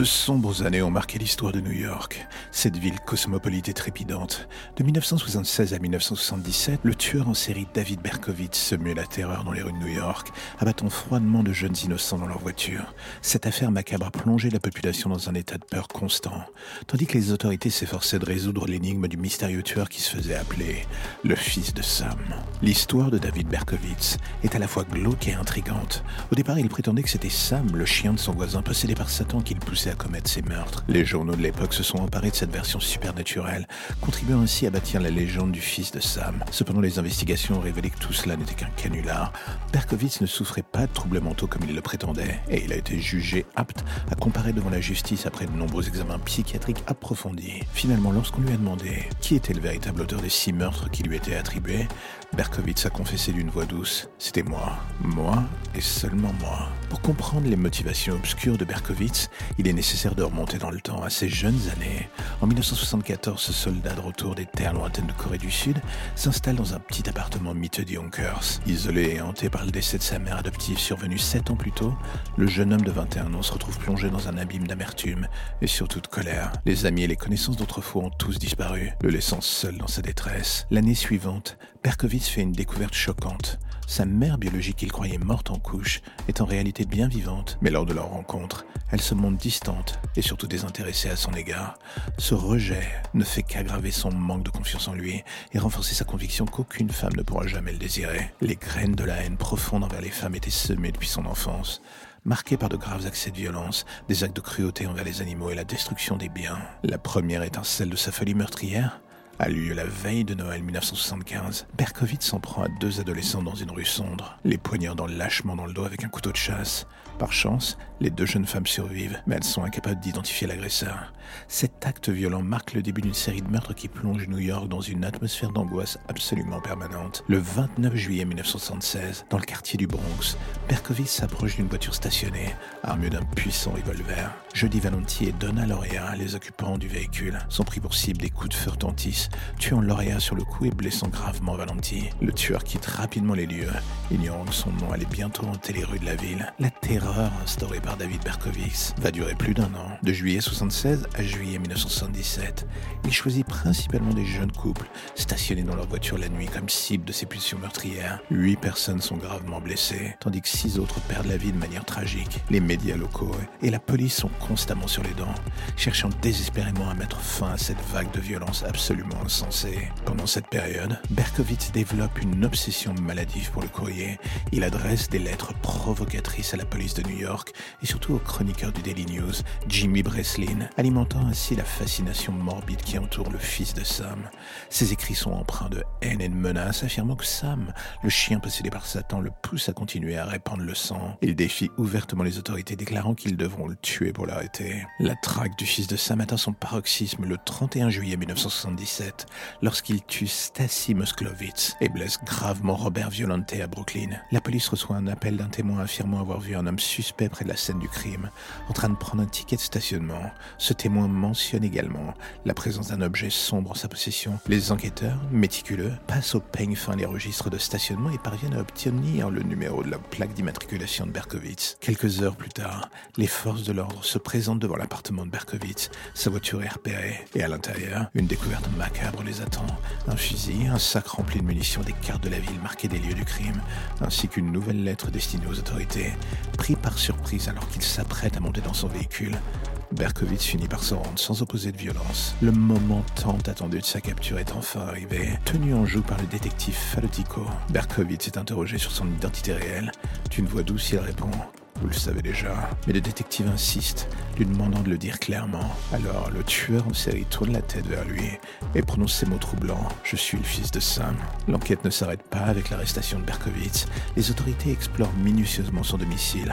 De sombres années ont marqué l'histoire de New York, cette ville cosmopolite et trépidante. De 1976 à 1977, le tueur en série David Berkowitz semait la terreur dans les rues de New York, abattant froidement de jeunes innocents dans leur voiture. Cette affaire macabre a plongé la population dans un état de peur constant, tandis que les autorités s'efforçaient de résoudre l'énigme du mystérieux tueur qui se faisait appeler le fils de Sam. L'histoire de David Berkowitz est à la fois glauque et intrigante. Au départ, il prétendait que c'était Sam, le chien de son voisin possédé par Satan, qui le poussait à commettre ces meurtres. Les journaux de l'époque se sont emparés de cette version supernaturelle, contribuant ainsi à bâtir la légende du fils de Sam. Cependant, les investigations ont révélé que tout cela n'était qu'un canular. Berkowitz ne souffrait pas de troubles mentaux comme il le prétendait, et il a été jugé apte à comparer devant la justice après de nombreux examens psychiatriques approfondis. Finalement, lorsqu'on lui a demandé qui était le véritable auteur des six meurtres qui lui étaient attribués, Berkowitz a confessé d'une voix douce C'était moi, moi et seulement moi. Pour comprendre les motivations obscures de Berkowitz, il est nécessaire de remonter dans le temps à ses jeunes années. En 1974, ce soldat de retour des terres lointaines de Corée du Sud s'installe dans un petit appartement miteux de Yonkers. Isolé et hanté par le décès de sa mère adoptive survenu sept ans plus tôt, le jeune homme de 21 ans se retrouve plongé dans un abîme d'amertume et surtout de colère. Les amis et les connaissances d'autrefois ont tous disparu, le laissant seul dans sa détresse. L'année suivante, Berkowitz fait une découverte choquante. Sa mère biologique qu'il croyait morte en couche est en réalité bien vivante, mais lors de leur rencontre, elle se montre distante et surtout désintéressée à son égard. Ce rejet ne fait qu'aggraver son manque de confiance en lui et renforcer sa conviction qu'aucune femme ne pourra jamais le désirer. Les graines de la haine profonde envers les femmes étaient semées depuis son enfance marquées par de graves accès de violence, des actes de cruauté envers les animaux et la destruction des biens. La première étincelle de sa folie meurtrière a lieu la veille de Noël 1975. Berkowitz s'en prend à deux adolescents dans une rue sombre, les poignardant lâchement dans le dos avec un couteau de chasse. Par chance, les deux jeunes femmes survivent, mais elles sont incapables d'identifier l'agresseur. Cet acte violent marque le début d'une série de meurtres qui plonge New York dans une atmosphère d'angoisse absolument permanente. Le 29 juillet 1976, dans le quartier du Bronx, Berkowitz s'approche d'une voiture stationnée, armée d'un puissant revolver. Jeudi Valenti et Donna Lorea, les occupants du véhicule, sont pris pour cible des coups de feu retentissent, tuant Lorea sur le coup et blessant gravement Valenti. Le tueur quitte rapidement les lieux, ignorant que son nom allait bientôt hanter les rues de la ville. La terreur instaurée par David Berkowitz va durer plus d'un an. De juillet 76 à juillet 1977, il choisit principalement des jeunes couples stationnés dans leur voiture la nuit comme cible de ses pulsions meurtrières. Huit personnes sont gravement blessées, tandis que six autres perdent la vie de manière tragique. Les médias locaux et la police sont constamment sur les dents, cherchant désespérément à mettre fin à cette vague de violence absolument insensée. Pendant cette période, Berkowitz développe une obsession maladive pour le courrier. Il adresse des lettres provocatrices à la police de New York et surtout au chroniqueur du Daily News, Jimmy Breslin, alimentant ainsi la fascination morbide qui entoure le fils de Sam. Ses écrits sont empreints de haine et de menaces, affirmant que Sam, le chien possédé par Satan, le pousse à continuer à répandre le sang. Il défie ouvertement les autorités, déclarant qu'ils devront le tuer pour l'arrêter. La traque du fils de Sam atteint son paroxysme le 31 juillet 1977, lorsqu'il tue Stacy Moskowitz et blesse gravement Robert Violante à Brooklyn. La police reçoit un appel d'un témoin affirmant avoir vu un homme suspect près de la scène du crime, en train de prendre un ticket de stationnement. Ce témoin mentionne également la présence d'un objet sombre en sa possession. Les enquêteurs, méticuleux, passent au peigne fin les registres de stationnement et parviennent à obtenir le numéro de la plaque d'immatriculation de Berkowitz. Quelques heures plus tard, les forces de l'ordre se présentent devant l'appartement de Berkowitz. Sa voiture est repérée et à l'intérieur, une découverte macabre les attend. Un fusil, un sac rempli de munitions, des cartes de la ville marquées des lieux du crime, ainsi qu'une nouvelle lettre destinée aux autorités. Par surprise alors qu'il s'apprête à monter dans son véhicule, Berkowitz finit par se rendre sans opposer de violence. Le moment tant attendu de sa capture est enfin arrivé. Tenu en joue par le détective Falotico, Berkowitz est interrogé sur son identité réelle. D'une voix douce, il répond? Vous le savez déjà. Mais le détective insiste, lui demandant de le dire clairement. Alors le tueur en série tourne la tête vers lui et prononce ces mots troublants. Je suis le fils de Sam. L'enquête ne s'arrête pas avec l'arrestation de Berkowitz. Les autorités explorent minutieusement son domicile,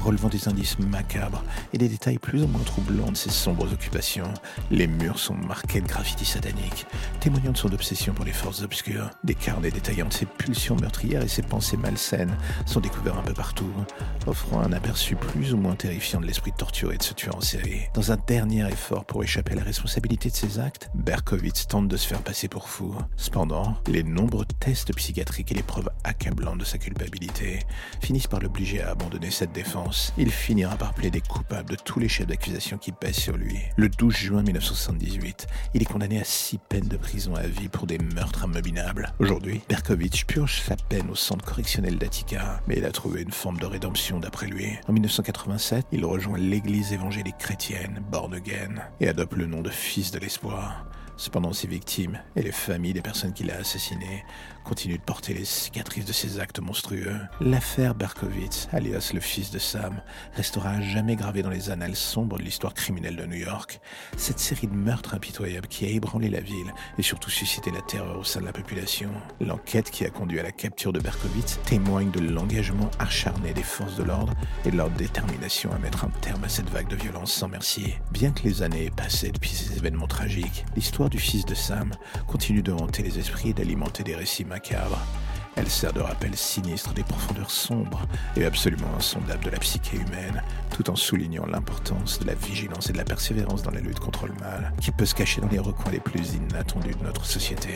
relevant des indices macabres et des détails plus ou moins troublants de ses sombres occupations. Les murs sont marqués de graffitis sataniques, témoignant de son obsession pour les forces obscures. Des carnets détaillant de ses pulsions meurtrières et ses pensées malsaines sont découverts un peu partout, offrant un aperçu plus ou moins terrifiant de l'esprit torturé de ce tueur en série. Dans un dernier effort pour échapper à la responsabilité de ses actes, Berkowitz tente de se faire passer pour fou. Cependant, les nombreux tests psychiatriques et les preuves accablantes de sa culpabilité finissent par l'obliger à abandonner cette défense Il finira par plaider coupable de tous les chefs d'accusation qui pèsent sur lui. Le 12 juin 1978, il est condamné à six peines de prison à vie pour des meurtres immobilables. Aujourd'hui, Berkovitch purge sa peine au centre correctionnel d'Attica, mais il a trouvé une forme de rédemption d'après lui. En 1987, il rejoint l'église évangélique chrétienne, Born Again, et adopte le nom de fils de l'espoir. Cependant, ses victimes et les familles des personnes qu'il a assassinées continuent de porter les cicatrices de ses actes monstrueux. L'affaire Berkowitz, alias le fils de Sam, restera à jamais gravée dans les annales sombres de l'histoire criminelle de New York. Cette série de meurtres impitoyables qui a ébranlé la ville et surtout suscité la terreur au sein de la population. L'enquête qui a conduit à la capture de Berkowitz témoigne de l'engagement acharné des forces de l'ordre et de leur détermination à mettre un terme à cette vague de violence sans merci. Bien que les années aient passé depuis ces événements tragiques, l'histoire du fils de Sam continue de hanter les esprits et d'alimenter des récits macabres. Elle sert de rappel sinistre des profondeurs sombres et absolument insondables de la psyché humaine, tout en soulignant l'importance de la vigilance et de la persévérance dans la lutte contre le mal, qui peut se cacher dans les recoins les plus inattendus de notre société.